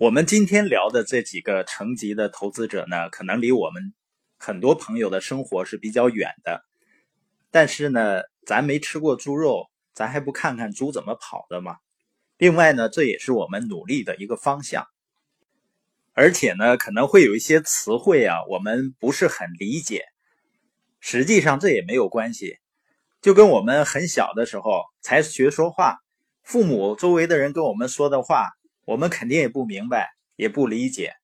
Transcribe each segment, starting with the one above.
我们今天聊的这几个层级的投资者呢，可能离我们很多朋友的生活是比较远的。但是呢，咱没吃过猪肉，咱还不看看猪怎么跑的吗？另外呢，这也是我们努力的一个方向。而且呢，可能会有一些词汇啊，我们不是很理解。实际上这也没有关系，就跟我们很小的时候才学说话，父母周围的人跟我们说的话，我们肯定也不明白，也不理解。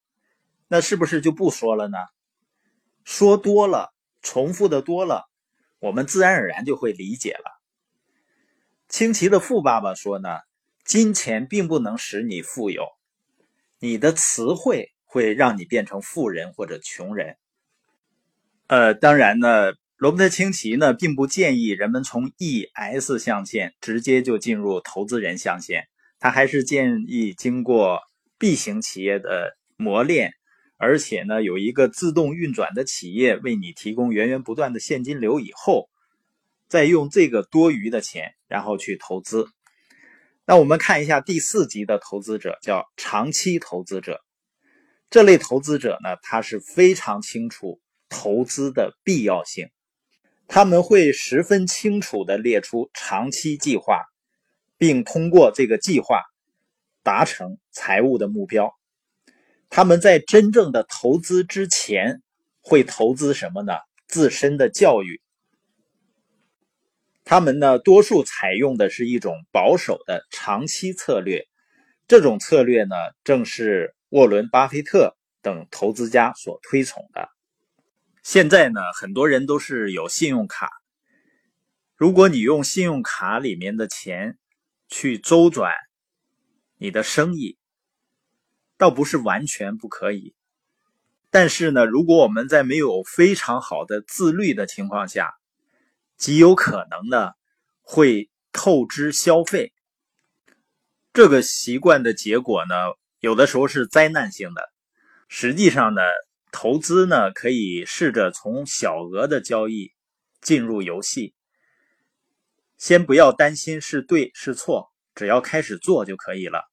那是不是就不说了呢？说多了，重复的多了，我们自然而然就会理解了。清奇的富爸爸说呢，金钱并不能使你富有。你的词汇会让你变成富人或者穷人。呃，当然呢，罗伯特清崎呢并不建议人们从 E S 象限直接就进入投资人象限，他还是建议经过 B 型企业的磨练，而且呢有一个自动运转的企业为你提供源源不断的现金流以后，再用这个多余的钱然后去投资。那我们看一下第四级的投资者，叫长期投资者。这类投资者呢，他是非常清楚投资的必要性，他们会十分清楚的列出长期计划，并通过这个计划达成财务的目标。他们在真正的投资之前，会投资什么呢？自身的教育。他们呢，多数采用的是一种保守的长期策略，这种策略呢，正是沃伦·巴菲特等投资家所推崇的。现在呢，很多人都是有信用卡，如果你用信用卡里面的钱去周转你的生意，倒不是完全不可以，但是呢，如果我们在没有非常好的自律的情况下，极有可能呢，会透支消费。这个习惯的结果呢，有的时候是灾难性的。实际上呢，投资呢，可以试着从小额的交易进入游戏。先不要担心是对是错，只要开始做就可以了。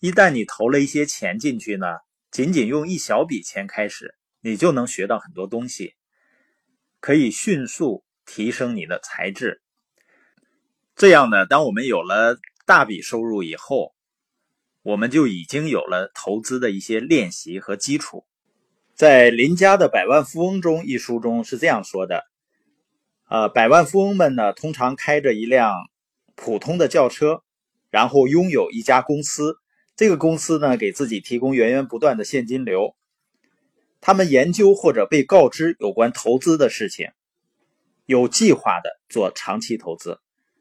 一旦你投了一些钱进去呢，仅仅用一小笔钱开始，你就能学到很多东西，可以迅速。提升你的才智，这样呢，当我们有了大笔收入以后，我们就已经有了投资的一些练习和基础。在林家的《百万富翁》中一书中是这样说的：，呃，百万富翁们呢，通常开着一辆普通的轿车，然后拥有一家公司，这个公司呢，给自己提供源源不断的现金流。他们研究或者被告知有关投资的事情。有计划的做长期投资，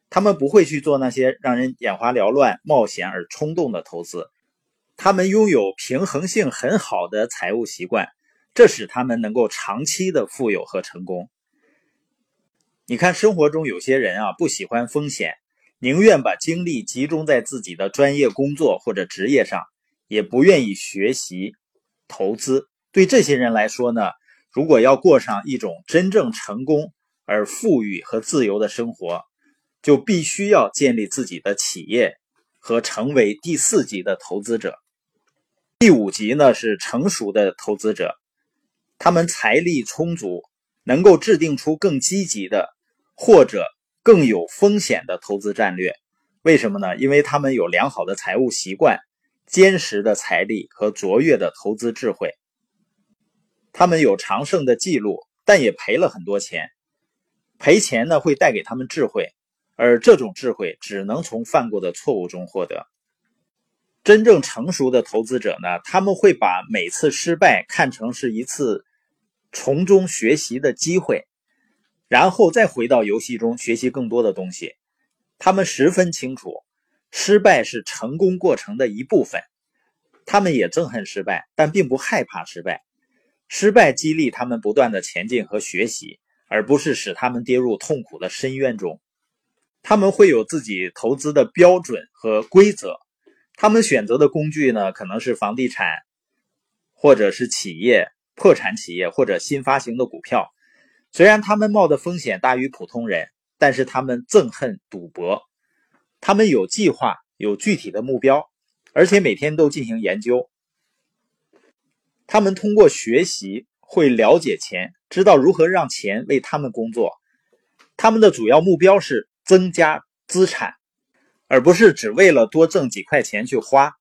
他们不会去做那些让人眼花缭乱、冒险而冲动的投资。他们拥有平衡性很好的财务习惯，这使他们能够长期的富有和成功。你看，生活中有些人啊，不喜欢风险，宁愿把精力集中在自己的专业工作或者职业上，也不愿意学习投资。对这些人来说呢，如果要过上一种真正成功，而富裕和自由的生活，就必须要建立自己的企业和成为第四级的投资者。第五级呢是成熟的投资者，他们财力充足，能够制定出更积极的或者更有风险的投资战略。为什么呢？因为他们有良好的财务习惯、坚实的财力和卓越的投资智慧。他们有长盛的记录，但也赔了很多钱。赔钱呢会带给他们智慧，而这种智慧只能从犯过的错误中获得。真正成熟的投资者呢，他们会把每次失败看成是一次从中学习的机会，然后再回到游戏中学习更多的东西。他们十分清楚，失败是成功过程的一部分。他们也憎恨失败，但并不害怕失败。失败激励他们不断的前进和学习。而不是使他们跌入痛苦的深渊中，他们会有自己投资的标准和规则。他们选择的工具呢，可能是房地产，或者是企业、破产企业或者新发行的股票。虽然他们冒的风险大于普通人，但是他们憎恨赌博。他们有计划，有具体的目标，而且每天都进行研究。他们通过学习会了解钱，知道如何让钱为他们工作。他们的主要目标是增加资产，而不是只为了多挣几块钱去花。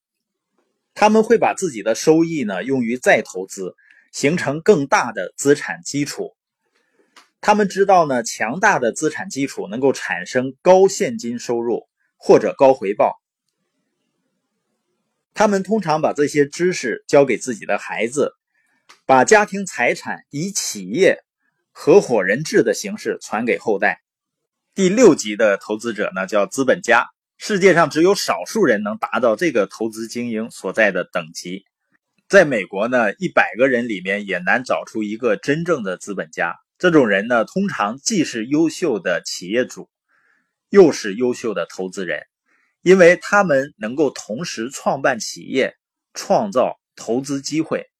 他们会把自己的收益呢用于再投资，形成更大的资产基础。他们知道呢，强大的资产基础能够产生高现金收入或者高回报。他们通常把这些知识教给自己的孩子，把家庭财产以企业。合伙人制的形式传给后代。第六级的投资者呢，叫资本家。世界上只有少数人能达到这个投资精英所在的等级。在美国呢，一百个人里面也难找出一个真正的资本家。这种人呢，通常既是优秀的企业主，又是优秀的投资人，因为他们能够同时创办企业，创造投资机会。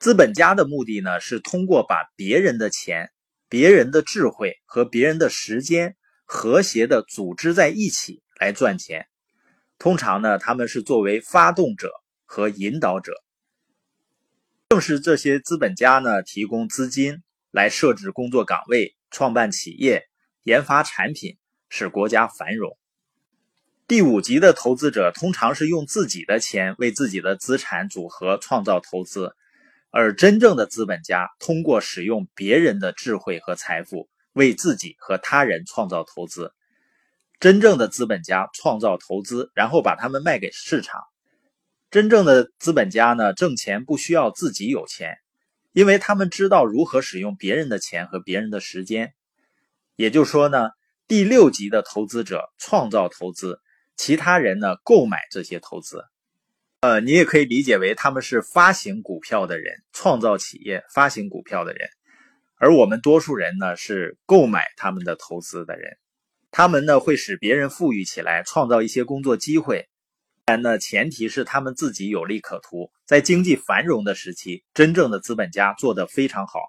资本家的目的呢，是通过把别人的钱、别人的智慧和别人的时间和谐的组织在一起来赚钱。通常呢，他们是作为发动者和引导者。正是这些资本家呢，提供资金来设置工作岗位、创办企业、研发产品，使国家繁荣。第五级的投资者通常是用自己的钱为自己的资产组合创造投资。而真正的资本家通过使用别人的智慧和财富，为自己和他人创造投资。真正的资本家创造投资，然后把它们卖给市场。真正的资本家呢，挣钱不需要自己有钱，因为他们知道如何使用别人的钱和别人的时间。也就是说呢，第六级的投资者创造投资，其他人呢购买这些投资。呃，你也可以理解为他们是发行股票的人，创造企业、发行股票的人，而我们多数人呢是购买他们的投资的人。他们呢会使别人富裕起来，创造一些工作机会。当然呢，前提是他们自己有利可图。在经济繁荣的时期，真正的资本家做得非常好；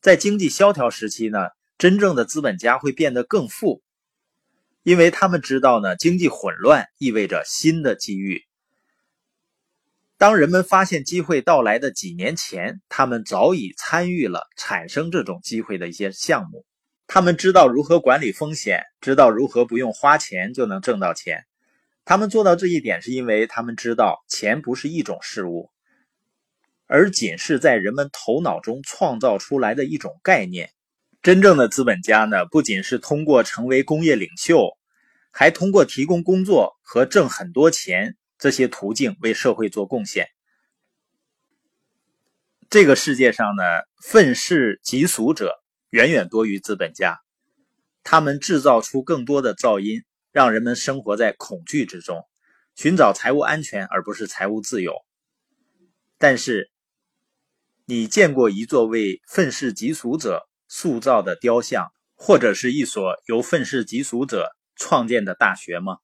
在经济萧条时期呢，真正的资本家会变得更富，因为他们知道呢，经济混乱意味着新的机遇。当人们发现机会到来的几年前，他们早已参与了产生这种机会的一些项目。他们知道如何管理风险，知道如何不用花钱就能挣到钱。他们做到这一点，是因为他们知道钱不是一种事物，而仅是在人们头脑中创造出来的一种概念。真正的资本家呢，不仅是通过成为工业领袖，还通过提供工作和挣很多钱。这些途径为社会做贡献。这个世界上呢，愤世嫉俗者远远多于资本家，他们制造出更多的噪音，让人们生活在恐惧之中，寻找财务安全而不是财务自由。但是，你见过一座为愤世嫉俗者塑造的雕像，或者是一所由愤世嫉俗者创建的大学吗？